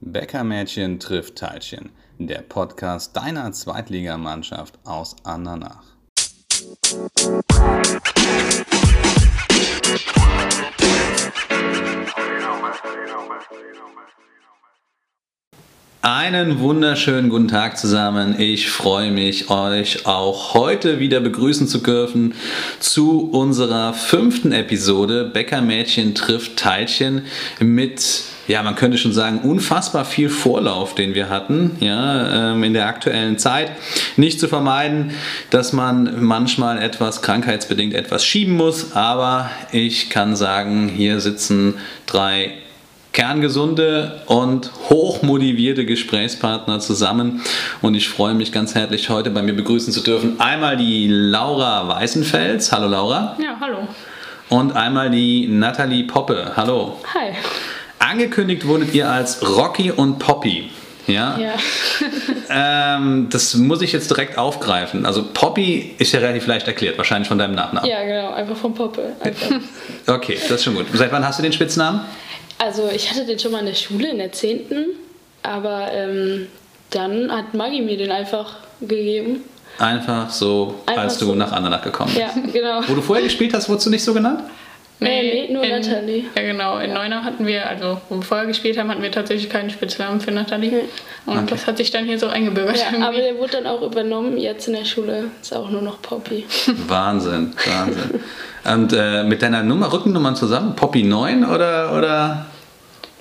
Bäckermädchen trifft Teilchen, der Podcast deiner Zweitligamannschaft aus Andernach. Einen wunderschönen guten Tag zusammen. Ich freue mich, euch auch heute wieder begrüßen zu dürfen zu unserer fünften Episode Bäckermädchen trifft Teilchen mit ja, man könnte schon sagen, unfassbar viel Vorlauf, den wir hatten, ja, ähm, in der aktuellen Zeit. Nicht zu vermeiden, dass man manchmal etwas krankheitsbedingt etwas schieben muss, aber ich kann sagen, hier sitzen drei kerngesunde und hochmotivierte Gesprächspartner zusammen. Und ich freue mich ganz herzlich, heute bei mir begrüßen zu dürfen. Einmal die Laura Weißenfels. Hallo Laura. Ja, hallo. Und einmal die Nathalie Poppe. Hallo. Hi. Angekündigt wurdet ihr als Rocky und Poppy. Ja. Ja. Ähm, das muss ich jetzt direkt aufgreifen. Also Poppy ist ja relativ leicht erklärt, wahrscheinlich von deinem Nachnamen. ja, genau, einfach vom Poppe. Einfach. Okay, das ist schon gut. Seit wann hast du den Spitznamen? Also ich hatte den schon mal in der Schule, in der 10. Aber ähm, dann hat Maggie mir den einfach gegeben. Einfach so, Einfach als du so. nach Andernach gekommen bist. Ja, genau. Wo du vorher gespielt hast, wurdest du nicht so genannt? Nee, nee, nur in, Natalie. Ja, genau. In Neuner hatten wir, also wo wir vorher gespielt haben, hatten wir tatsächlich keinen Spitznamen für Nathalie. Und Okay. das hat sich dann hier so eingebürgert. Ja, irgendwie. aber der wurde dann auch übernommen. Jetzt in der Schule ist auch nur noch Poppy. Wahnsinn, Wahnsinn. Und äh, mit deiner Nummer, Rückennummern zusammen, Poppy 9 oder, oder?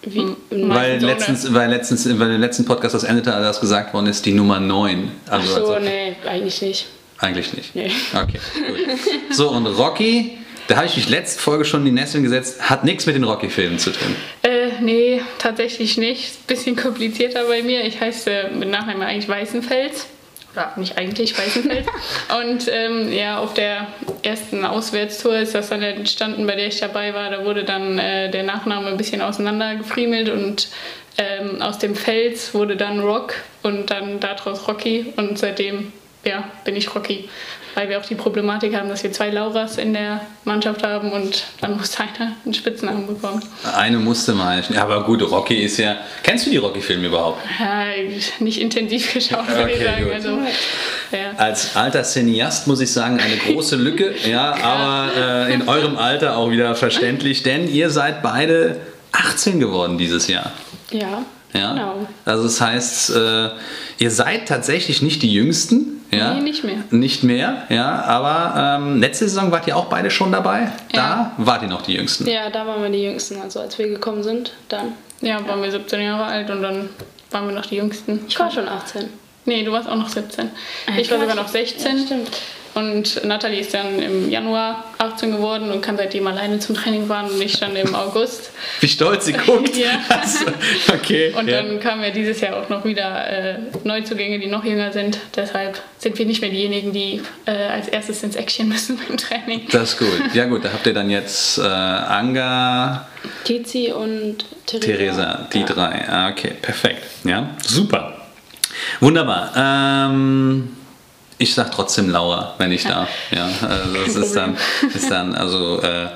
Wie, Hm. Weil letztens, weil letztens, weil im letzten Podcast, das endete, das gesagt worden ist, die Nummer 9. Ach Also, so, also nee, eigentlich nicht. eigentlich nicht. Nee. Okay, gut. So, und Rocky, da habe ich mich letzte Folge schon in die Nesseln gesetzt, hat nichts mit den Rocky-Filmen zu tun. Äh, nee, tatsächlich nicht. Bisschen komplizierter bei mir. Ich heiße mit Nachnamen eigentlich Weißenfels. Oder nicht eigentlich Weißenfels. Und ähm, ja, auf der ersten Auswärtstour ist das dann entstanden, bei der ich dabei war. Da wurde dann äh, der Nachname ein bisschen auseinandergefriemelt und ähm, aus dem Fels wurde dann Rock und dann daraus Rocky. Und seitdem ja, bin ich Rocky. Weil wir auch die Problematik haben, dass wir zwei Lauras in der Mannschaft haben und dann muss einer einen Spitznamen bekommen. Eine musste mal. Ja, aber gut, Rocky ist ja. Kennst du die Rocky-Filme überhaupt? Ja, nicht intensiv geschaut, würde ich Okay, sagen. gut. Also, ja. Als alter Cineast muss ich sagen, eine große Lücke, ja, aber äh, in eurem Alter auch wieder verständlich, denn ihr seid beide 18 geworden dieses Jahr. Ja, Ja? genau. Also das heißt, äh, ihr seid tatsächlich nicht die Jüngsten. Ja? Nee, nicht mehr. Nicht mehr, ja, aber ähm, letzte Saison wart ihr auch beide schon dabei. Da wart ihr noch die Jüngsten. Ja, da waren wir die Jüngsten. Also als wir gekommen sind, dann. ja, waren wir 17 Jahre alt und dann waren wir noch die Jüngsten. Ich war schon 18. Nee, du warst auch noch 17. Ah, Ich war sogar noch 16. Ja, stimmt. Und Nathalie ist dann im Januar 18 geworden und kann seitdem alleine zum Training fahren und ich dann im August. Wie stolz sie guckt. Ja. Also, okay. Und ja. dann kamen ja dieses Jahr auch noch wieder äh, Neuzugänge, die noch jünger sind. Deshalb sind wir nicht mehr diejenigen, die äh, als erstes ins Action müssen beim Training. Das ist gut. Ja gut, da habt ihr dann jetzt äh, Anga, Tizi und Theresa. Theresa, die ja. drei. Ah, Okay, perfekt. Ja, super. Wunderbar. Ähm, ich sag trotzdem Laura, wenn ich darf. Ja, also das ist dann, ist dann also äh,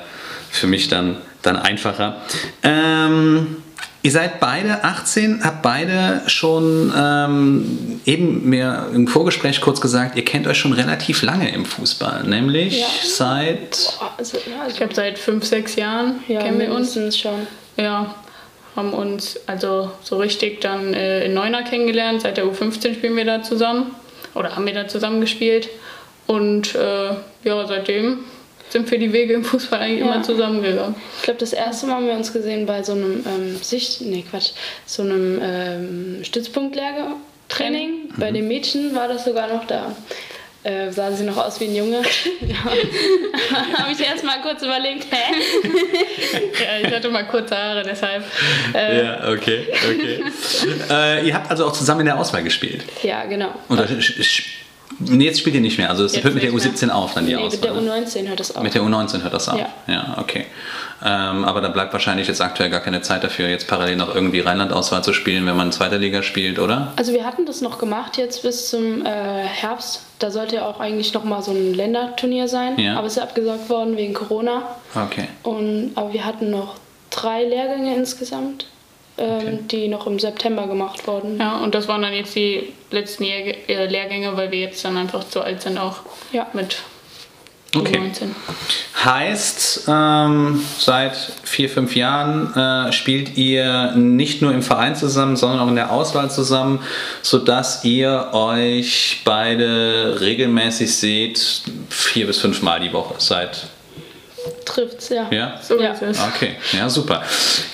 für mich dann, dann einfacher. Ähm, ihr seid beide 18, habt beide schon ähm, eben mir im Vorgespräch kurz gesagt, ihr kennt euch schon relativ lange im Fußball, nämlich Ja. seit Boah, Also, ja, also, Ich glaube, seit fünf, sechs Jahren ja, kennen wir uns. schon. Ja, haben uns also so richtig dann äh, in Neuner kennengelernt. Seit der U15 spielen wir da zusammen oder haben wir da zusammen gespielt. Und äh, ja, seitdem sind wir die Wege im Fußball eigentlich Ja. immer zusammengegangen. Ich glaube, das erste Mal haben wir uns gesehen bei so einem ähm, Sicht, nee Quatsch, so einem ähm, Stützpunktlager-Training. Bei den Mädchen war das sogar noch da. Äh, sahen sie noch aus wie ein Junge. ja. habe ich erst mal kurz überlegt, hä? Ja, ich hatte mal kurze Haare, deshalb. Äh, Ja, okay, okay. äh, ihr habt also auch zusammen in der Auswahl gespielt. Ja, genau. Oder nee, jetzt spielt ihr nicht mehr. Also es Jetzt hört mit der nicht U17 auf, dann die Nee, mit der Auswahl. U19 hört das auf. Mit der U19 hört das auf. Ja. ja okay. Ähm, aber da bleibt wahrscheinlich jetzt aktuell gar keine Zeit dafür, jetzt parallel noch irgendwie Rheinland-Auswahl zu spielen, wenn man in zweiter Liga spielt, oder? Also wir hatten das noch gemacht jetzt bis zum äh, Herbst. Da sollte ja auch eigentlich noch mal so ein Länderturnier sein. Ja. Aber es ist abgesagt worden wegen Corona. Okay. Und, aber wir hatten noch drei Lehrgänge insgesamt. ähm, Okay. die noch im September gemacht wurden. Ja, und das waren dann jetzt die letzten äh, Lehrgänge, weil wir jetzt dann einfach zu alt sind auch Ja. mit Okay. 19. Heißt, ähm, seit vier, fünf Jahren äh, spielt ihr nicht nur im Verein zusammen, sondern auch in der Auswahl zusammen, sodass ihr euch beide regelmäßig seht, vier bis fünf Mal die Woche. Seit, Trifft's, ja. ja? So Ja. ist es. Okay, ja, super.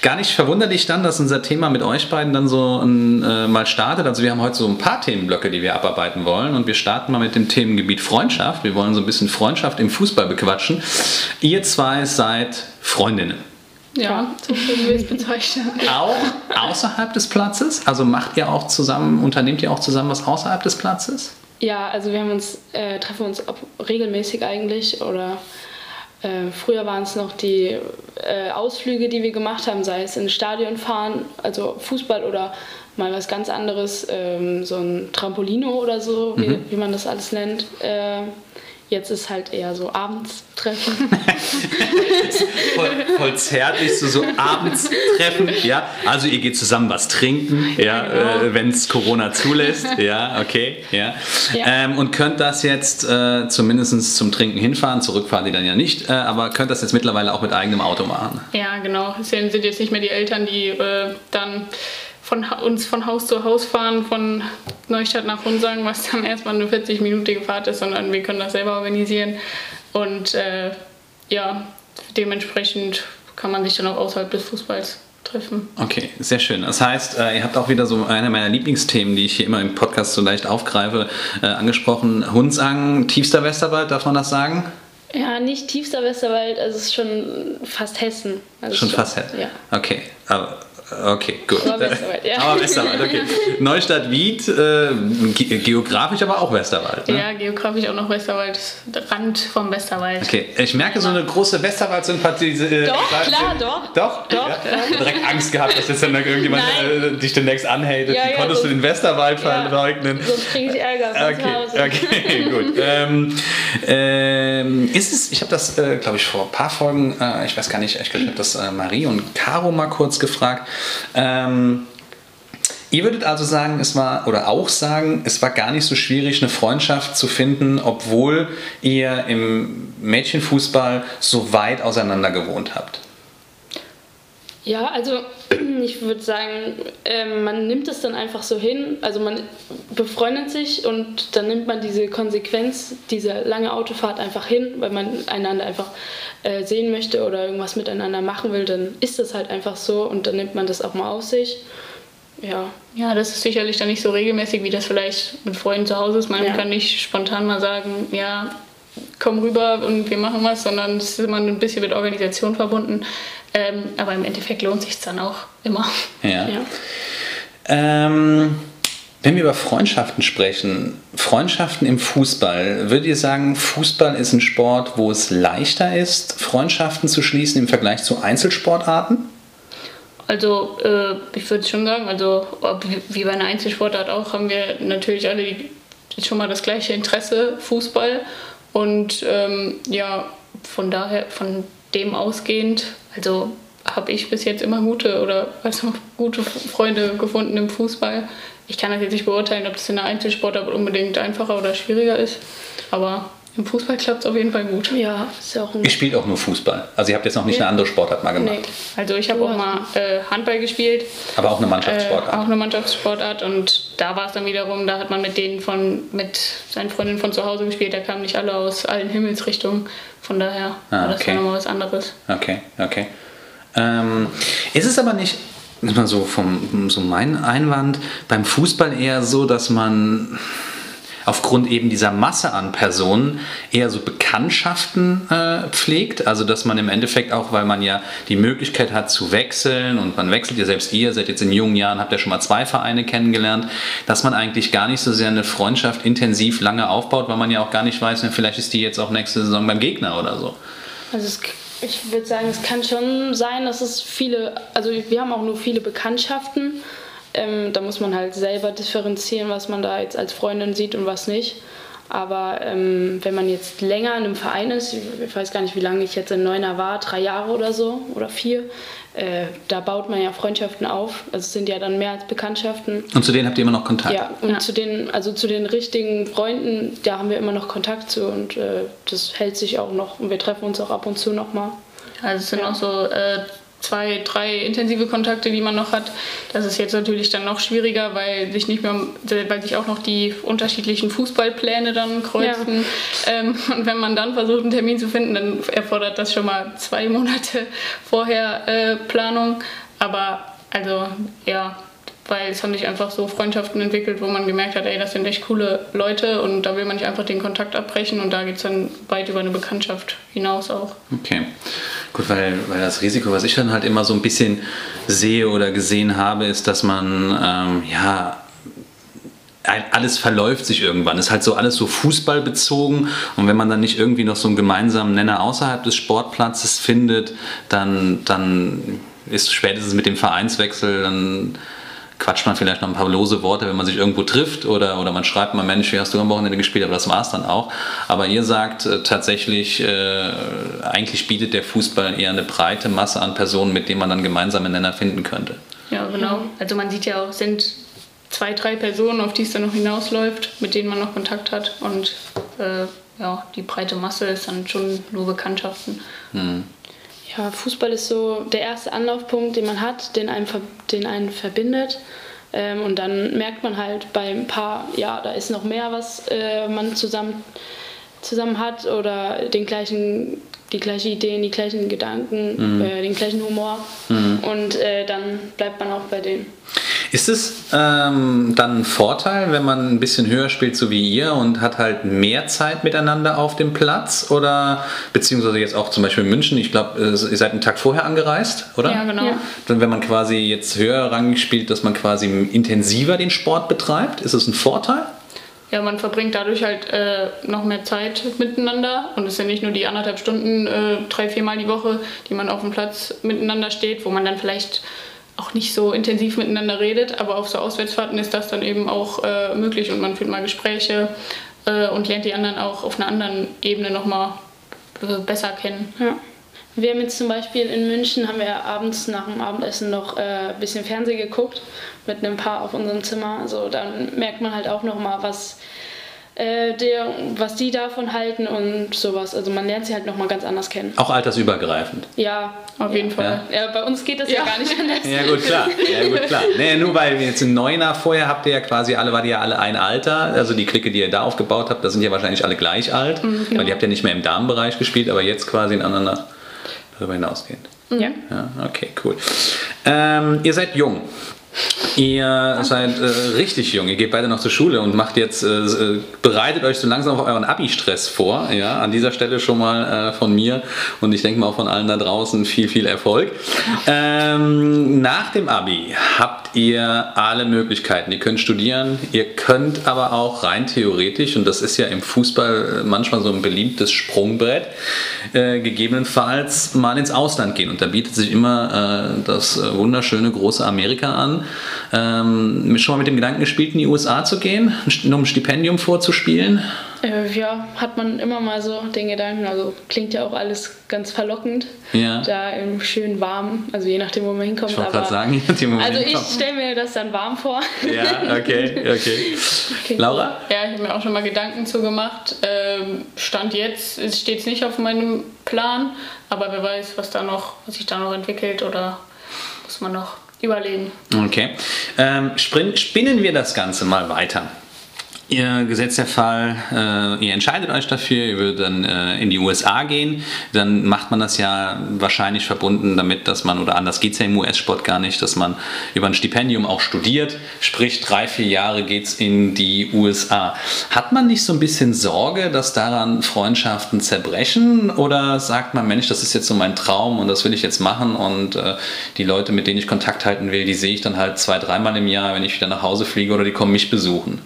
Gar nicht verwunderlich dann, dass unser Thema mit euch beiden dann so ein, äh, mal startet. Also wir haben heute so ein paar Themenblöcke, die wir abarbeiten wollen und wir starten mal mit dem Themengebiet Freundschaft. Wir wollen so ein bisschen Freundschaft im Fußball bequatschen. Ihr zwei seid Freundinnen. Ja, so würden wir es bezeichnen. Auch außerhalb des Platzes? Also macht ihr auch zusammen, unternehmt ihr auch zusammen was außerhalb des Platzes? Ja, also wir haben uns, äh, treffen uns regelmäßig eigentlich oder äh, früher waren es noch die äh, Ausflüge, die wir gemacht haben, sei es ins Stadion fahren, also Fußball oder mal was ganz anderes, ähm, so ein Trampolino oder so, wie, wie man das alles nennt. Äh, jetzt ist halt eher so abends treffen. Voll, voll zärtlich, so, so abends treffen, ja. Also ihr geht zusammen was trinken, ja, äh, wenn es Corona zulässt, ja, okay, ja. Ja. Ähm, und könnt das jetzt äh, zumindest zum Trinken hinfahren, zurückfahren die dann ja nicht, äh, aber könnt das jetzt mittlerweile auch mit eigenem Auto machen. Ja, genau. Es sind sind jetzt nicht mehr die Eltern, die äh, dann von uns von Haus zu Haus fahren, von Neustadt nach Hunsang, was dann erstmal eine 40-minütige Fahrt ist, sondern wir können das selber organisieren. Und äh, ja, dementsprechend kann man sich dann auch außerhalb des Fußballs treffen. Okay, sehr schön. Das heißt, äh, ihr habt auch wieder so eine meiner Lieblingsthemen, die ich hier immer im Podcast so leicht aufgreife, äh, angesprochen. Hunsang, tiefster Westerwald, darf man das sagen? ja, nicht tiefster Westerwald, also es ist schon fast Hessen. Also Schon fast Hessen. Ja. Okay, aber okay, gut. Aber Westerwald, ja. Aber Westerwald, okay. Neustadt Wied, äh, ge geografisch aber auch Westerwald. Ne? Ja, geografisch auch noch Westerwald, Rand vom Westerwald. Okay, ich merke so eine große Westerwald-Sympathie. Äh, Doch, klar, doch. Doch? Doch, Ja? Ich hab direkt Angst gehabt, dass jetzt dann irgendjemand äh, dich demnächst anhält. Ja, Wie ja, konntest du sonst- den Westerwald verleugnen? Sonst kriege ich Ärger Okay, Hause. okay, gut. Ähm, ähm, ist es, ich habe das, äh, glaube ich, vor ein paar Folgen, äh, ich weiß gar nicht, ich glaube, ich habe das äh, Marie und Caro mal kurz gefragt. Ähm, ihr würdet also sagen, es war, oder auch sagen, es war gar nicht so schwierig, eine Freundschaft zu finden, obwohl ihr im Mädchenfußball so weit auseinander gewohnt habt. Ja, also ich würde sagen, ähm, man nimmt es dann einfach so hin. Also man befreundet sich und dann nimmt man diese Konsequenz, diese lange Autofahrt einfach hin, weil man einander einfach äh, sehen möchte oder irgendwas miteinander machen will. Dann ist das halt einfach so und dann nimmt man das auch mal auf sich. Ja, Ja, das ist sicherlich dann nicht so regelmäßig, wie das vielleicht mit Freunden zu Hause ist. Man Ja. kann nicht spontan mal sagen, ja, komm rüber und wir machen was, sondern es ist immer ein bisschen mit Organisation verbunden. Ähm, aber im Endeffekt lohnt sich dann auch immer. Ja. ja. Ähm, wenn wir über Freundschaften sprechen, Freundschaften im Fußball, würdet ihr sagen, Fußball ist ein Sport, wo es leichter ist, Freundschaften zu schließen im Vergleich zu Einzelsportarten? Also äh, ich würde schon sagen, also wie bei einer Einzelsportart auch, haben wir natürlich alle schon mal das gleiche Interesse, Fußball. Und ähm, ja, von daher, von dem ausgehend, also habe ich bis jetzt immer gute oder also gute Freunde gefunden im Fußball. Ich kann das jetzt nicht beurteilen, ob das in einer Einzelsportart unbedingt einfacher oder schwieriger ist. Aber im Fußball klappt es auf jeden Fall gut. Ja, ist ja auch ein. Ihr spielt auch nur Fußball. Also ihr habt jetzt noch nicht eine andere Sportart mal gemacht. Nee. Also ich habe auch mal äh, Handball gespielt. Aber auch eine Äh, Mannschaftssportart. auch eine Mannschaftssportart und da war es dann wiederum, da hat man mit denen von, mit seinen Freundinnen von zu Hause gespielt, da kamen nicht alle aus allen Himmelsrichtungen, von daher Ah, war das okay. dann nochmal was anderes. Okay, okay. Ähm, ist es aber nicht, das ist mal so vom so mein Einwand, beim Fußball eher so, dass man aufgrund eben dieser Masse an Personen eher so Bekanntschaften äh, pflegt. Also dass man im Endeffekt auch, weil man ja die Möglichkeit hat zu wechseln und man wechselt ja selbst ihr, seid jetzt in jungen Jahren, habt ja schon mal zwei Vereine kennengelernt, dass man eigentlich gar nicht so sehr eine Freundschaft intensiv lange aufbaut, weil man ja auch gar nicht weiß, vielleicht ist die jetzt auch nächste Saison beim Gegner oder so. Also es, ich würde sagen, es kann schon sein, dass es viele, also wir haben auch nur viele Bekanntschaften. Ähm, da muss man halt selber differenzieren, was man da jetzt als Freundin sieht und was nicht. Aber ähm, wenn man jetzt länger in einem Verein ist, ich weiß gar nicht, wie lange ich jetzt in Neuner war, drei Jahre oder so oder vier, äh, da baut man ja Freundschaften auf. Also es sind ja dann mehr als Bekanntschaften. Und zu denen habt ihr immer noch Kontakt? Ja, und Ja. zu den, also zu den richtigen Freunden, da haben wir immer noch Kontakt zu und äh, das hält sich auch noch und wir treffen uns auch ab und zu nochmal. Also es sind Ja. auch so äh, zwei, drei intensive Kontakte, die man noch hat. Das ist jetzt natürlich dann noch schwieriger, weil sich nicht mehr, weil sich auch noch die unterschiedlichen Fußballpläne dann kreuzen. Ähm, und wenn man dann versucht, einen Termin zu finden, dann erfordert das schon mal zwei Monate vorher äh, Planung. Aber also ja, weil es haben sich einfach so Freundschaften entwickelt, wo man gemerkt hat, ey, das sind echt coole Leute und da will man nicht einfach den Kontakt abbrechen und da geht es dann weit über eine Bekanntschaft hinaus auch. Okay. Gut, weil, weil das Risiko, was ich dann halt immer so ein bisschen sehe oder gesehen habe, ist, dass man, ähm, ja, alles verläuft sich irgendwann. Ist halt so alles so fußballbezogen und wenn man dann nicht irgendwie noch so einen gemeinsamen Nenner außerhalb des Sportplatzes findet, dann, dann ist spätestens mit dem Vereinswechsel, dann quatscht man vielleicht noch ein paar lose Worte, wenn man sich irgendwo trifft oder, oder man schreibt mal, Mensch, wie hast du am Wochenende gespielt, aber das war es dann auch. Aber ihr sagt äh, tatsächlich, äh, eigentlich bietet der Fußball eher eine breite Masse an Personen, mit denen man dann gemeinsame Nenner finden könnte. Ja, genau. Also man sieht ja auch, es sind zwei, drei Personen, auf die es dann noch hinausläuft, mit denen man noch Kontakt hat. Und äh, ja, die breite Masse ist dann schon nur Bekanntschaften. Ja, Fußball ist so der erste Anlaufpunkt, den man hat, den einen, den einen verbindet. Ähm, und dann merkt man halt bei ein paar, ja, da ist noch mehr, was äh, man zusammen, zusammen hat oder den gleichen, die gleichen Ideen, die gleichen Gedanken, äh, den gleichen Humor. Und äh, dann bleibt man auch bei denen. Ist es ähm, dann ein Vorteil, wenn man ein bisschen höher spielt, so wie ihr, und hat halt mehr Zeit miteinander auf dem Platz? Oder beziehungsweise jetzt auch zum Beispiel in München, ich glaube, ihr seid einen Tag vorher angereist, oder? Ja, genau. Ja. Dann, wenn man quasi jetzt höher rangig spielt, dass man quasi intensiver den Sport betreibt, ist es ein Vorteil? Ja, man verbringt dadurch halt äh, noch mehr Zeit miteinander und es sind nicht nur die anderthalb Stunden, äh, drei, viermal die Woche, die man auf dem Platz miteinander steht, wo man dann vielleicht auch nicht so intensiv miteinander redet, aber auf so Auswärtsfahrten ist das dann eben auch äh, möglich und man führt mal Gespräche äh, und lernt die anderen auch auf einer anderen Ebene nochmal äh, besser kennen. Ja. Wir haben jetzt zum Beispiel in München, haben wir abends nach dem Abendessen noch äh, ein bisschen Fernsehen geguckt mit einem Paar auf unserem Zimmer. Also dann merkt man halt auch nochmal, was, äh, der, was die davon halten und sowas. Also man lernt sie halt nochmal ganz anders kennen. Auch altersübergreifend. Ja, Auf jeden Fall. ja, bei uns geht das ja, Ja. gar nicht anders. Ja gut, klar. Ja, gut, klar. Nee, nur weil wir jetzt in Neuner vorher habt ihr ja quasi alle, wart ihr ja alle ein Alter. Also die Clique, die ihr da aufgebaut habt, da sind ja wahrscheinlich alle gleich alt. Weil ihr habt ja nicht mehr im Damenbereich gespielt, aber jetzt quasi ineinander darüber hinausgehend. Ja. Ja, okay, cool. Ähm, ihr seid jung. Ihr seid äh, richtig jung. Ihr geht beide noch zur Schule und macht jetzt, äh, äh, bereitet euch so langsam auf euren Abi-Stress vor. Ja, an dieser Stelle schon mal äh, von mir und ich denke mal auch von allen da draußen viel, viel Erfolg. Ähm, nach dem Abi habt ihr alle Möglichkeiten. Ihr könnt studieren, ihr könnt aber auch rein theoretisch, und das ist ja im Fußball manchmal so ein beliebtes Sprungbrett, äh, gegebenenfalls mal ins Ausland gehen. Und da bietet sich immer äh, das äh, wunderschöne große Amerika an. Ähm, schon mal mit dem Gedanken gespielt, in die USA zu gehen, nur um ein Stipendium vorzuspielen. Äh, ja, hat man immer mal so den Gedanken. Also klingt ja auch alles ganz verlockend. Ja. Da im schön warm, also je nachdem, wo man hinkommt. Ich wollte gerade sagen, je nachdem, wo man Also ich hinkommt. stelle mir das dann warm vor. Ja, okay, okay. Klingt Laura? Ja, ich habe mir auch schon mal Gedanken zu gemacht. Ähm, Stand jetzt steht es nicht auf meinem Plan, aber wer weiß, was da noch, was sich da noch entwickelt oder muss man noch überlegen. Okay. Ähm, spinnen wir das Ganze mal weiter. Ihr gesetzter Fall, äh, ihr entscheidet euch dafür, ihr würdet dann äh, in die USA gehen, dann macht man das ja wahrscheinlich verbunden damit, dass man, oder anders geht es ja im US-Sport gar nicht, dass man über ein Stipendium auch studiert, sprich drei, vier Jahre geht es in die USA. Hat man nicht so ein bisschen Sorge, dass daran Freundschaften zerbrechen oder sagt man, Mensch, das ist jetzt so mein Traum und das will ich jetzt machen und äh, die Leute, mit denen ich Kontakt halten will, die sehe ich dann halt zwei, dreimal im Jahr, wenn ich wieder nach Hause fliege oder die kommen mich besuchen.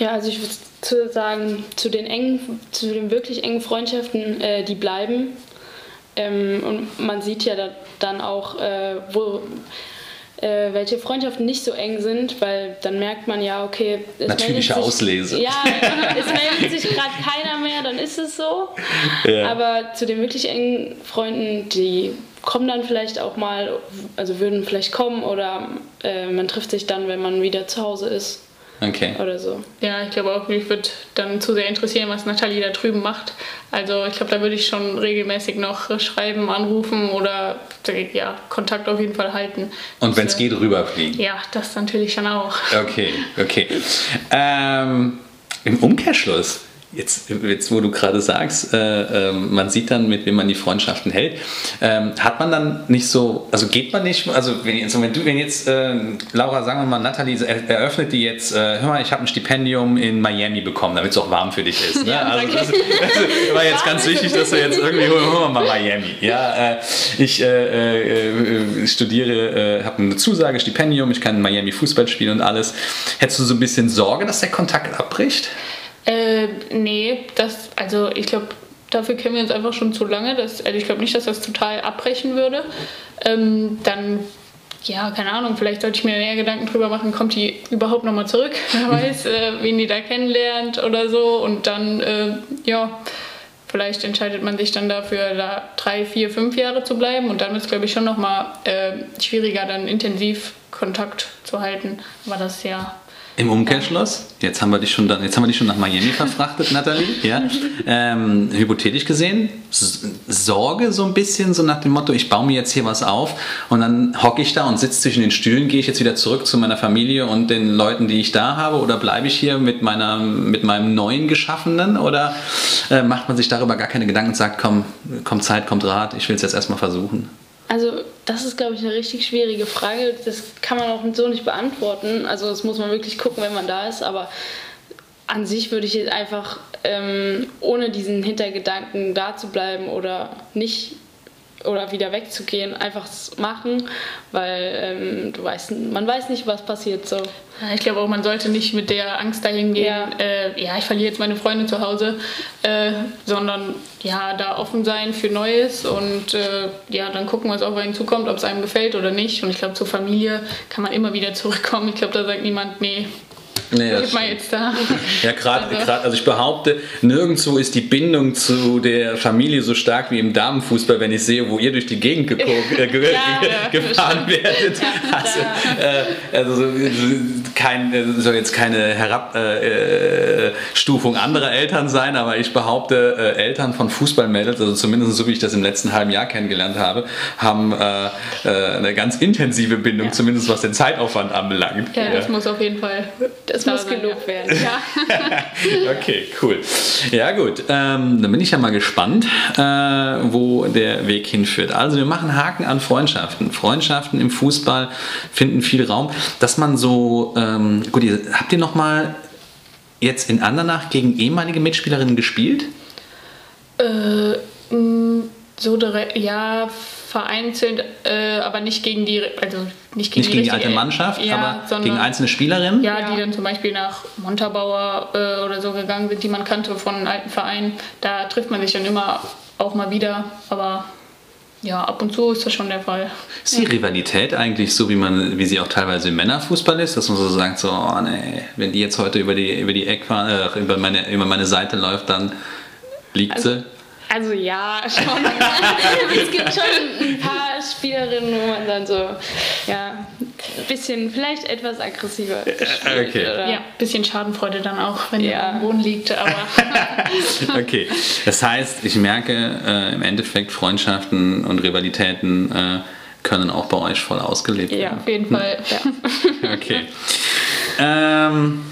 Ja, also ich würde zu sagen, zu den engen, zu den wirklich engen Freundschaften, äh, die bleiben. Ähm, und man sieht ja da, dann auch, äh, wo, äh, welche Freundschaften nicht so eng sind, weil dann merkt man ja, okay, es Natürliche sich, Auslese. Ja, es meldet sich gerade keiner mehr, dann ist es so. Ja. Aber zu den wirklich engen Freunden, die kommen dann vielleicht auch mal, also würden vielleicht kommen oder äh, man trifft sich dann, wenn man wieder zu Hause ist. Okay. Oder so. Ja, ich glaube auch, mich würde dann zu sehr interessieren, was Nathalie da drüben macht. Also ich glaube, da würde ich schon regelmäßig noch schreiben, anrufen oder ja, Kontakt auf jeden Fall halten. Und wenn es geht, rüberfliegen? Ja, das natürlich schon auch. Okay, okay. Ähm, Im Umkehrschluss, Jetzt, jetzt, wo du gerade sagst, äh, äh, man sieht dann, mit wem man die Freundschaften hält, ähm, hat man dann nicht so, also geht man nicht, also wenn, jetzt, wenn du, wenn jetzt, äh, Laura, sagen wir mal, Nathalie eröffnet die jetzt, äh, hör mal, ich habe ein Stipendium in Miami bekommen, damit es auch warm für dich ist. Ne? Ja, also das, das, war jetzt ganz wichtig, dass du jetzt irgendwie, wir mal Miami. Ja, äh, ich äh, studiere, habe eine Zusage, Stipendium, ich kann in Miami Fußball spielen und alles. Hättest du so ein bisschen Sorge, dass der Kontakt abbricht? Äh, nee, das, also ich glaube, dafür kennen wir uns einfach schon zu lange. Dass, also ich glaube nicht, dass das total abbrechen würde. Ähm, dann, ja, keine Ahnung, vielleicht sollte ich mir mehr Gedanken drüber machen, kommt die überhaupt nochmal zurück? Wer weiß, äh, wen die da kennenlernt oder so. Und dann, äh, ja, vielleicht entscheidet man sich dann dafür, da drei, vier, fünf Jahre zu bleiben. Und dann wird es, glaube ich, schon nochmal äh, schwieriger, dann intensiv Kontakt zu halten. Aber das ja im Umkehrschluss, jetzt haben wir dich schon, dann, jetzt haben wir dich schon nach Miami verfrachtet, Nathalie. Ja? Ähm, hypothetisch gesehen, Sorge so ein bisschen, so nach dem Motto, ich baue mir jetzt hier was auf und dann hocke ich da und sitze zwischen den Stühlen, gehe ich jetzt wieder zurück zu meiner Familie und den Leuten, die ich da habe, oder bleibe ich hier mit, meiner, mit meinem neuen Geschaffenen oder äh, macht man sich darüber gar keine Gedanken und sagt, komm, kommt Zeit, kommt Rat, ich will es jetzt erstmal versuchen? Also das ist, glaube ich, eine richtig schwierige Frage. Das kann man auch so nicht beantworten. Also das muss man wirklich gucken, wenn man da ist. Aber an sich würde ich jetzt einfach ähm, ohne diesen Hintergedanken da zu bleiben oder nicht oder wieder wegzugehen, einfach machen, weil ähm, du weißt, man weiß nicht, was passiert so. Ich glaube auch, man sollte nicht mit der Angst dahin gehen, ja, äh, ja ich verliere jetzt meine Freunde zu Hause, äh, sondern ja, da offen sein für Neues und äh, ja, dann gucken, was auf einen zukommt, ob es einem gefällt oder nicht. Und ich glaube, zur Familie kann man immer wieder zurückkommen. Ich glaube, da sagt niemand, nee, Nee, das mal jetzt da. Ja, gerade, also. also ich behaupte, nirgendwo ist die Bindung zu der Familie so stark wie im Damenfußball, wenn ich sehe, wo ihr durch die Gegend äh, ge ja, gefahren ja, werdet. Also, äh, also so, kein, äh, soll jetzt keine Herabstufung äh, äh anderer Eltern sein, aber ich behaupte, äh, Eltern von Fußballmädels, also zumindest so wie ich das im letzten halben Jahr kennengelernt habe, haben eine ganz intensive Bindung, ja. zumindest was den Zeitaufwand anbelangt. Ja, das muss auf jeden Fall. Das es muss gelobt werden. Ja. okay, cool. Ja gut, ähm, dann bin ich ja mal gespannt, äh, wo der Weg hinführt. Also wir machen Haken an Freundschaften. Freundschaften im Fußball finden viel Raum. Dass man so, ähm, gut, ihr, habt ihr noch mal jetzt in Andernach gegen ehemalige Mitspielerinnen gespielt? Äh, mh, so direkt, ja, vereinzelt, äh, aber nicht gegen die, also nicht gegen, nicht die, gegen die alte Mannschaft, ja, aber sondern, gegen einzelne Spielerinnen. Ja, ja, die dann zum Beispiel nach Montabaur äh, oder so gegangen sind, die man kannte von einem alten Verein. Da trifft man sich dann immer auch mal wieder, aber ja, ab und zu ist das schon der Fall. Ist die Rivalität eigentlich so, wie man, wie sie auch teilweise im Männerfußball ist, dass man so sagt, so, oh nee, wenn die jetzt heute über die, über die Eckbahn, äh, über, meine, über meine Seite läuft, dann liegt also, sie? Also ja, schon. es gibt schon ein paar Spielerinnen, wo man dann so, ja, ein bisschen, vielleicht etwas aggressiver äh, spielt. Okay. Oder? Ja, ein bisschen Schadenfreude dann auch, wenn ja. am Boden liegt, aber... okay, das heißt, ich merke äh, im Endeffekt Freundschaften und Rivalitäten äh, können auch bei euch voll ausgelebt werden. Ja, auf jeden Fall, ja. okay. Ähm...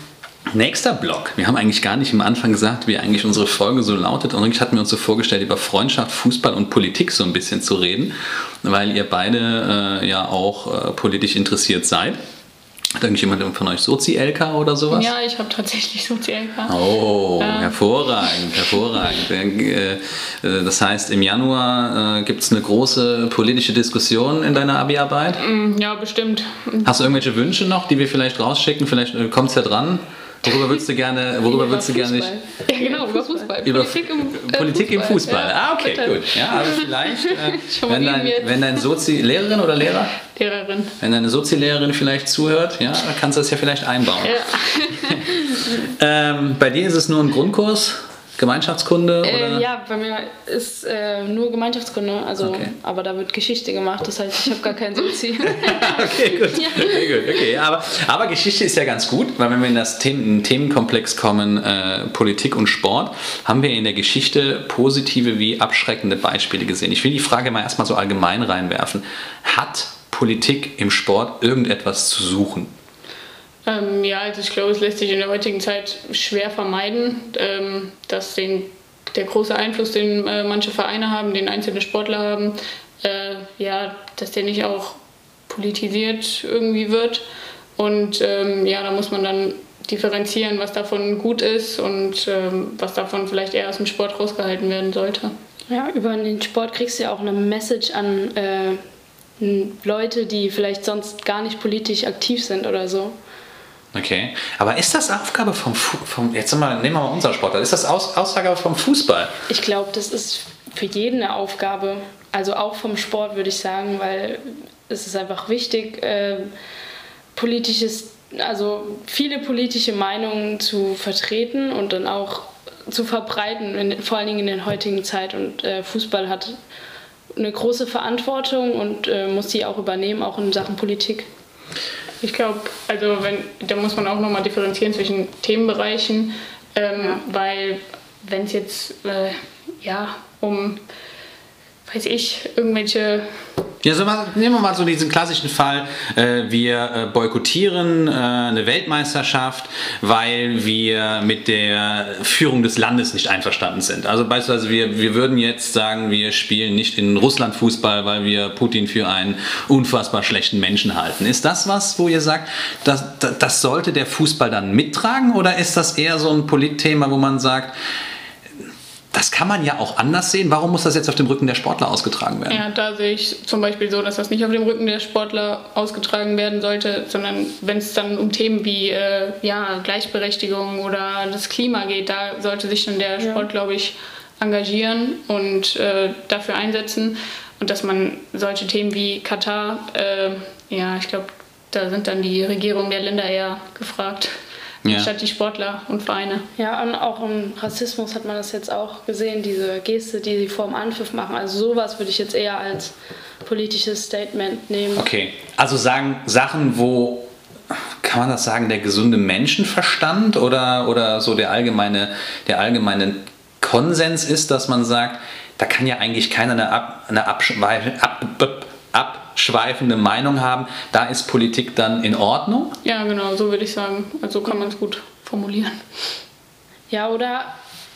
Nächster Block. Wir haben eigentlich gar nicht am Anfang gesagt, wie eigentlich unsere Folge so lautet. Und eigentlich hatten wir uns so vorgestellt, über Freundschaft, Fußball und Politik so ein bisschen zu reden, weil ihr beide äh, ja auch äh, politisch interessiert seid. Hat eigentlich jemand von euch Sozi-LK oder sowas? Ja, ich habe tatsächlich Sozi-LK. Oh, ähm. hervorragend, hervorragend. Äh, äh, das heißt, im Januar äh, gibt es eine große politische Diskussion in deiner Abi-Arbeit? Mm, ja, bestimmt. Hast du irgendwelche Wünsche noch, die wir vielleicht rausschicken? Vielleicht kommt es ja dran. Worüber würdest du gerne, worüber Über würdest du gerne Fußball. Ja, genau, über Fußball. über Politik im, äh, Politik im Fußball. Ja, ah, okay, bitte. gut. Ja, also vielleicht, äh, wenn, dein, wenn dein Sozi, Lehrerin oder Lehrer, Lehrerin. wenn deine Sozi-Lehrerin vielleicht zuhört, ja, dann kannst du das ja vielleicht einbauen. Ja. Ähm, bei dir ist es nur ein Grundkurs, Gemeinschaftskunde oder? Äh, ja, bei mir ist äh, nur Gemeinschaftskunde, also, Okay. aber da wird Geschichte gemacht, das heißt, ich habe gar kein Sozi. Okay, gut. Okay, gut. Okay. Aber, aber Geschichte ist ja ganz gut, weil wenn wir in das Themen, in den Themenkomplex kommen, äh, Politik und Sport, haben wir in der Geschichte positive wie abschreckende Beispiele gesehen. Ich will die Frage mal erstmal so allgemein reinwerfen. Hat Politik im Sport irgendetwas zu suchen? Ähm, ja, also ich glaube, es lässt sich in der heutigen Zeit schwer vermeiden, ähm, dass den, der große Einfluss, den äh, manche Vereine haben, den einzelne Sportler haben, äh, ja, dass der nicht auch politisiert irgendwie wird. Und ähm, ja, da muss man dann differenzieren, was davon gut ist und ähm, was davon vielleicht eher aus dem Sport rausgehalten werden sollte. Ja, über den Sport kriegst du ja auch eine Message an äh, Leute, die vielleicht sonst gar nicht politisch aktiv sind oder so. Okay. Aber ist das Aufgabe vom, Fu vom jetzt mal, nehmen wir mal unser Sport, ist das Aus Aussage vom Fußball? Ich glaube, das ist für jeden eine Aufgabe, also auch vom Sport würde ich sagen, weil es ist einfach wichtig, äh, politisches, also viele politische Meinungen zu vertreten und dann auch zu verbreiten, in, vor allen Dingen in der heutigen Zeit. Und äh, Fußball hat eine große Verantwortung und äh, muss die auch übernehmen, auch in Sachen Politik. Ich glaube, also wenn, da muss man auch nochmal differenzieren zwischen Themenbereichen, ähm, weil wenn es jetzt äh, ja um, weiß ich, irgendwelche Ja, so mal, nehmen wir mal so diesen klassischen Fall, äh, wir äh, boykottieren äh, eine Weltmeisterschaft, weil wir mit der Führung des Landes nicht einverstanden sind. Also beispielsweise wir, wir würden jetzt sagen, wir spielen nicht in Russland Fußball, weil wir Putin für einen unfassbar schlechten Menschen halten. Ist das was, wo ihr sagt, das, das, das sollte der Fußball dann mittragen oder ist das eher so ein Politthema, wo man sagt, das kann man ja auch anders sehen. Warum muss das jetzt auf dem Rücken der Sportler ausgetragen werden? Ja, da sehe ich zum Beispiel so, dass das nicht auf dem Rücken der Sportler ausgetragen werden sollte, sondern wenn es dann um Themen wie äh, ja, Gleichberechtigung oder das Klima geht, da sollte sich dann der Sport, glaube ich, engagieren und äh, dafür einsetzen. Und dass man solche Themen wie Katar, äh, ja, ich glaube, da sind dann die Regierungen der Länder eher gefragt, Ja. statt die Sportler und Vereine. Ja, und auch im Rassismus hat man das jetzt auch gesehen, diese Geste, die sie vor dem Anpfiff machen. Also sowas würde ich jetzt eher als politisches Statement nehmen. Okay, also sagen Sachen, wo kann man das sagen, der gesunde Menschenverstand oder, oder so der allgemeine, der allgemeine Konsens ist, dass man sagt, da kann ja eigentlich keiner eine, ab, eine abschweife, ab, ab, abschweifende Meinung haben, da ist Politik dann in Ordnung? Ja, genau, so würde ich sagen. Also kann man es gut formulieren. Ja, oder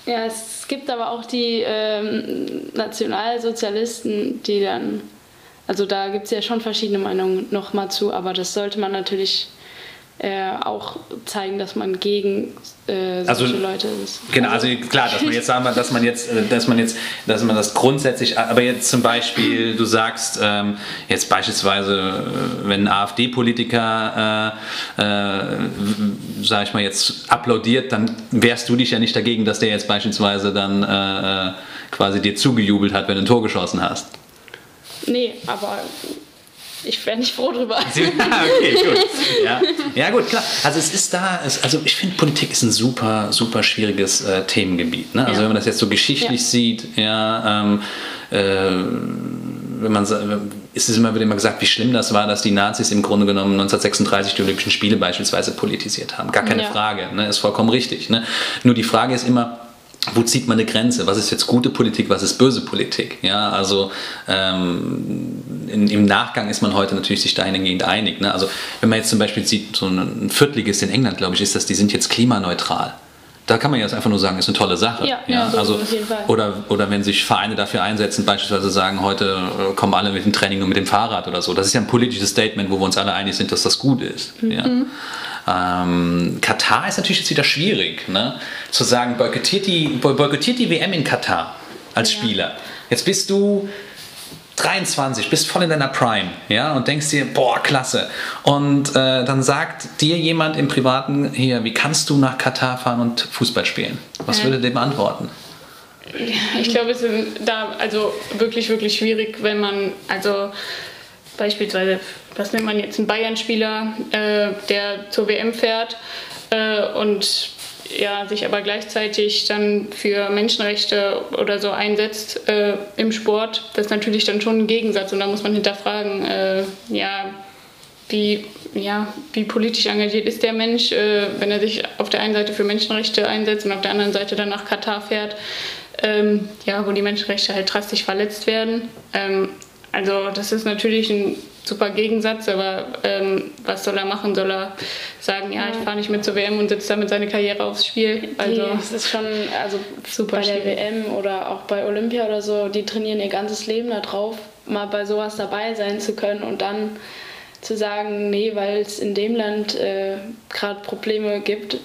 ja, es gibt aber auch die ähm, Nationalsozialisten, die dann, also da gibt es ja schon verschiedene Meinungen nochmal zu, aber das sollte man natürlich äh, auch zeigen, dass man gegen äh, solche Also, Leute ist. Genau, also klar, dass man jetzt sagen wir, dass man jetzt, äh, dass man jetzt, dass man das grundsätzlich, aber jetzt zum Beispiel, du sagst ähm, jetzt beispielsweise, äh, wenn ein AfD-Politiker, äh, äh, sag ich mal jetzt applaudiert, dann wehrst du dich ja nicht dagegen, dass der jetzt beispielsweise dann äh, äh, quasi dir zugejubelt hat, wenn du ein Tor geschossen hast. Nee, aber ich wäre nicht froh drüber. Ja, okay, gut. Ja. ja, gut, klar. Also es ist da, es, also ich finde, Politik ist ein super, super schwieriges äh, Themengebiet. Ne? Also Ja. wenn man das jetzt so geschichtlich Ja. sieht, ja, ähm, äh, wenn man ist es immer wieder immer gesagt, wie schlimm das war, dass die Nazis im Grunde genommen 1936 die Olympischen Spiele beispielsweise politisiert haben. Gar keine. Frage, ne? ist vollkommen richtig. Ne? Nur die Frage ist immer, wo zieht man eine Grenze? Was ist jetzt gute Politik, was ist böse Politik? Ja, also ähm, in, im Nachgang ist man heute natürlich sich dahingehend einig. Ne? Also wenn man jetzt zum Beispiel sieht, so ein Viertligist in England, glaube ich, ist das, die sind jetzt klimaneutral. Da kann man jetzt einfach nur sagen, ist eine tolle Sache. Ja, ja, so also. Oder, oder wenn sich Vereine dafür einsetzen, beispielsweise sagen, heute äh, kommen alle mit dem Training nur mit dem Fahrrad oder so. Das ist ja ein politisches Statement, wo wir uns alle einig sind, dass das gut ist. Ja. Ähm, Katar ist natürlich jetzt wieder schwierig, ne? zu sagen, boykottiert die, boy- boykottiert die WM in Katar als Ja. Spieler. Jetzt bist du 23, bist voll in deiner Prime, ja, und denkst dir, boah, klasse. Und äh, dann sagt dir jemand im Privaten hier, wie kannst du nach Katar fahren und Fußball spielen? Was Ja. würde dem antworten? Ich glaube, es ist da also wirklich, wirklich schwierig, wenn man, also beispielsweise, was nennt man jetzt, einen Bayern-Spieler, äh, der zur WM fährt äh, und ja, sich aber gleichzeitig dann für Menschenrechte oder so einsetzt äh, im Sport. Das ist natürlich dann schon ein Gegensatz und da muss man hinterfragen, äh, ja, wie, ja, wie politisch engagiert ist der Mensch, äh, wenn er sich auf der einen Seite für Menschenrechte einsetzt und auf der anderen Seite dann nach Katar fährt, ähm, ja, wo die Menschenrechte halt drastisch verletzt werden. Ähm, also das ist natürlich ein super Gegensatz, aber ähm, was soll er machen? Soll er sagen, ja, ich fahre nicht mit zur WM und setzt damit seine Karriere aufs Spiel? Also, Also es ist schon, also Super bei der schwierig. WM oder auch bei Olympia oder so, die trainieren ihr ganzes Leben darauf, mal bei sowas dabei sein zu können und dann zu sagen, nee, weil es in dem Land äh, gerade Probleme gibt,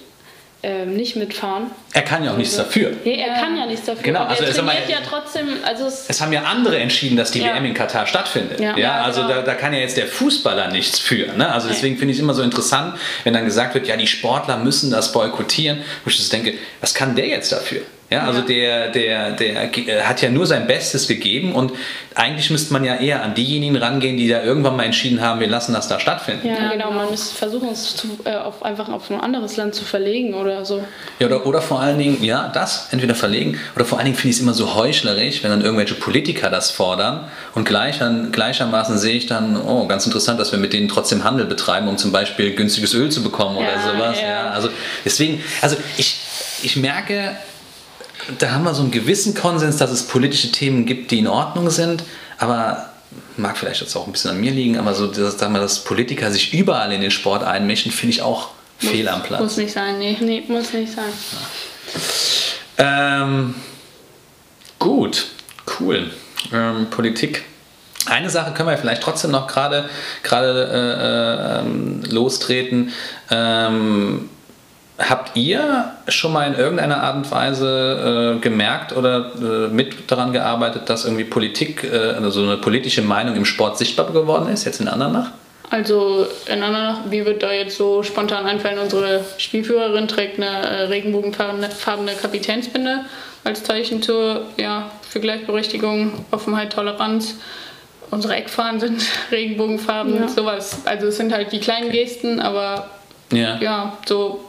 ähm, nicht mitfahren. Er kann ja auch nichts dafür. Nee, er kann ja nichts dafür. Genau, also er trainiert ja trotzdem, also es, Es haben ja andere entschieden, dass die Ja. WM in Katar stattfindet. Ja, Ja. Also genau. da, da kann ja jetzt der Fußballer nichts für. Ne? Also deswegen finde ich es immer so interessant, wenn dann gesagt wird, ja, die Sportler müssen das boykottieren. Wo ich denke, was kann der jetzt dafür? Ja, also der, der, der ge- hat ja nur sein Bestes gegeben und eigentlich müsste man ja eher an diejenigen rangehen, die da irgendwann mal entschieden haben, wir lassen das da stattfinden. ja, Ja, genau, man müsste versuchen, es zu, äh, auf, einfach auf ein anderes Land zu verlegen oder so. Ja, oder, oder vor allen Dingen, ja, das, entweder verlegen, oder vor allen Dingen finde ich es immer so heuchlerisch, wenn dann irgendwelche Politiker das fordern und gleich, gleichermaßen sehe ich dann, oh, ganz interessant, dass wir mit denen trotzdem Handel betreiben, um zum Beispiel günstiges Öl zu bekommen oder Ja, sowas. ja. Ja. also deswegen, also ich, ich merke, da haben wir so einen gewissen Konsens, dass es politische Themen gibt, die in Ordnung sind, aber mag vielleicht jetzt auch ein bisschen an mir liegen, aber so, dass, sagen wir, dass Politiker sich überall in den Sport einmischen, finde ich auch fehl am Platz. muss nicht sein, nee. Nee, muss nicht sein. Ähm, gut, cool. Ähm, Politik. Eine Sache können wir vielleicht trotzdem noch gerade gerade äh, ähm, lostreten. Ähm, habt ihr schon mal in irgendeiner Art und Weise äh, gemerkt oder äh, mit daran gearbeitet, dass irgendwie Politik, äh, also eine politische Meinung im Sport sichtbar geworden ist, jetzt in Andernach? Also in Andernach, wie wird da jetzt so spontan einfallen, unsere Spielführerin trägt eine äh, regenbogenfarbene farbene Kapitänsbinde als Zeichen zur, ja, für Gleichberechtigung, Offenheit, Toleranz. Unsere Eckfahnen sind regenbogenfarben, Ja. sowas. Also es sind halt die kleinen Gesten, aber Ja. ja, so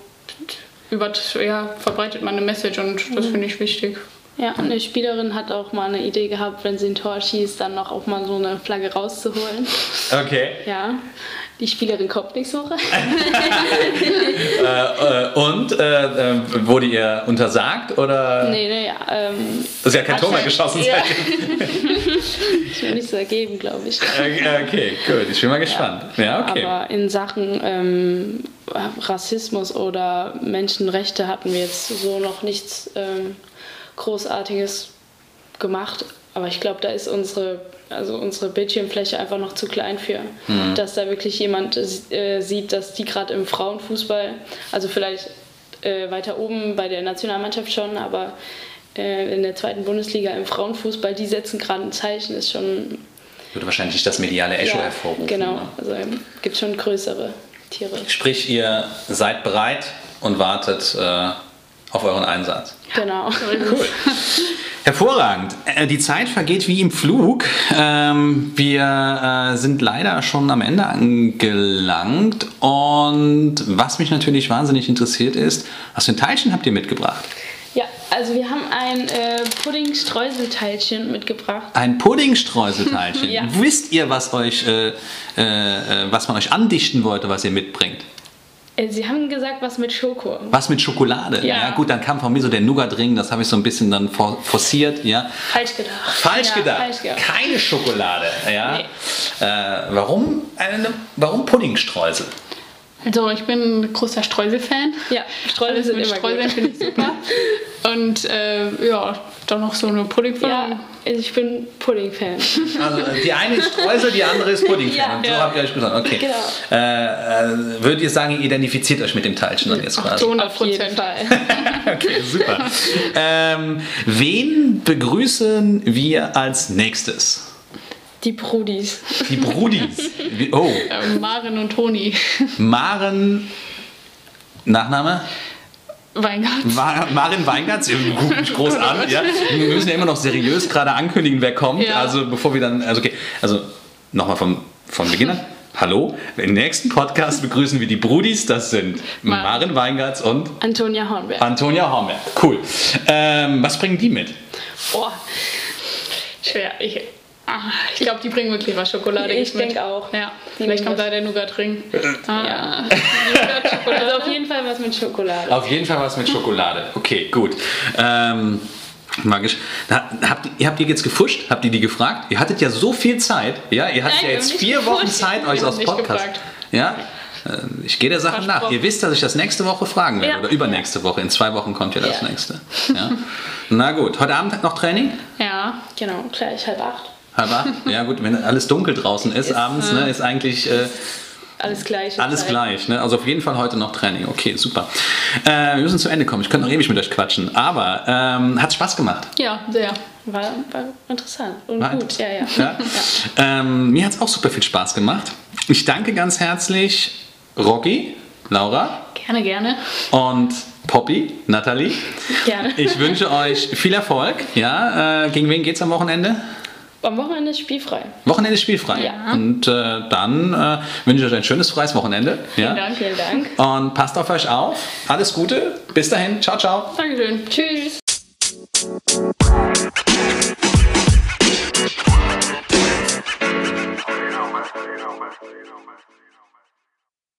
über, ja, verbreitet man eine Message und das finde ich wichtig. Ja, eine Spielerin hat auch mal eine Idee gehabt, wenn sie ein Tor schießt, dann noch auch mal so eine Flagge rauszuholen. Okay. Ja, die Spielerin kommt nicht so rein. Äh, äh, und äh, äh, wurde ihr untersagt oder? Nee, nee, ja, ähm, Das ist ja kein Tor mehr geschossen. Ja. ich will nicht so ergeben, glaube ich. Äh, Okay, gut, ich bin mal gespannt. Ja, okay. Aber in Sachen ähm, Rassismus oder Menschenrechte hatten wir jetzt so noch nichts ähm, Großartiges gemacht. Aber ich glaube, da ist unsere, also unsere Bildschirmfläche einfach noch zu klein für, Mhm. dass da wirklich jemand äh, sieht, dass die gerade im Frauenfußball, also vielleicht äh, weiter oben bei der Nationalmannschaft schon, aber äh, in der zweiten Bundesliga im Frauenfußball, die setzen gerade ein Zeichen, ist schon Würde wahrscheinlich nicht das mediale Echo ja, hervorrufen. Genau, Ne? also gibt schon größere Tiere. Sprich, ihr seid bereit und wartet äh, auf euren Einsatz. Genau. Cool. Hervorragend. Äh, Die Zeit vergeht wie im Flug. Ähm, Wir äh, sind leider schon am Ende angelangt. Und was mich natürlich wahnsinnig interessiert ist, was für ein Teilchen habt ihr mitgebracht? Ja, also wir haben ein äh, Pudding-Streuselteilchen mitgebracht. Ein Puddingstreuselteilchen. Ja. Wisst ihr, was euch, äh, äh, äh, was man euch andichten wollte, was ihr mitbringt? Äh, Sie haben gesagt, was mit Schoko. Was mit Schokolade? Ja. gut, dann kam von mir so der Nougat-Ring, das habe ich so ein bisschen dann for forciert, ja. Falsch gedacht. Falsch ja, gedacht. Falsch gedacht. Keine Schokolade, ja. Nee. Äh, warum eine, warum Puddingstreusel? Also ich bin ein großer Streusel-Fan. Ja, Streusel Alles sind mit immer Streuseln gut. finde ich super. Und äh, ja, dann noch so eine Puddingfüllung. Ja, ich bin Pudding-Fan. Also äh, die eine ist Streusel, die andere ist Pudding. Ja, so ja. habt ihr euch gesagt. Okay. Genau. Äh, äh, würdet ihr sagen, ihr identifiziert euch mit dem Teilchen dann jetzt Ach, quasi? zu 100 Auf jeden Prozent. Okay, super. ähm, wen begrüßen wir als nächstes? Die Brudis. Die Brudis. Oh, Ähm, Maren und Toni. Maren, Nachname? Weingart. Wa- Marin Weingartz, guck mich groß an. Ja. Wir müssen ja immer noch seriös gerade ankündigen, wer kommt. Ja. Also bevor wir dann, also okay, also nochmal vom, von Beginn an. Hallo, im nächsten Podcast begrüßen wir die Brudis, das sind Mar- Marin Weingartz und Antonia Hornberg. Antonia Hornberg. Cool. Ähm, was bringen die mit? Boah. Schwer. Ich, ah, ich glaube, die bringen wirklich was Schokolade. Ich denke auch. Ja. Die Vielleicht kommt da der Nougat-Ring. Ah, Nougat-Schokolade. Also auf jeden Fall was mit Schokolade. Auf jeden Fall was mit Schokolade. Okay, gut. Ähm, magisch. Ha- Habt, ihr- habt ihr jetzt gefuscht? Habt ihr die gefragt? Ihr hattet ja so viel Zeit. Ja, ihr hattet Nein, ja jetzt vier Wochen. Zeit, euch aus Podcast. gefragt. Ja? Äh, Ich gehe der Sache nach. Ihr wisst, dass ich das nächste Woche fragen werde. Ja. Oder übernächste Woche. In zwei Wochen kommt ja das Ja. nächste. Ja? Na gut. Heute Abend noch Training? Ja. Genau, gleich halb acht. Acht? Ja gut, wenn alles dunkel draußen ist, Ist, abends, ne, ist eigentlich äh, Alles gleich. alles gleich. Ne? Also auf jeden Fall heute noch Training. Okay, super. Äh, wir müssen zum Ende kommen. Ich könnte noch ewig mit euch quatschen. Aber ähm, hat Spaß gemacht. Ja, sehr. War, war interessant und War gut, ja, ja. Ja? Ähm, mir hat es auch super viel Spaß gemacht. Ich danke ganz herzlich Rocky, Laura Gerne, gerne. und Poppy, Nathalie. Gerne. Ich wünsche euch viel Erfolg. Ja, äh, gegen wen geht es am Wochenende? Am Wochenende ist spielfrei. Wochenende ist spielfrei. Ja. Und äh, dann äh, wünsche ich euch ein schönes freies Wochenende. Ja? Dank. Vielen Dank. Und passt auf euch auf. Alles Gute. Bis dahin. Ciao, ciao. Dankeschön. Tschüss. You know, man. You know, man. You know, man.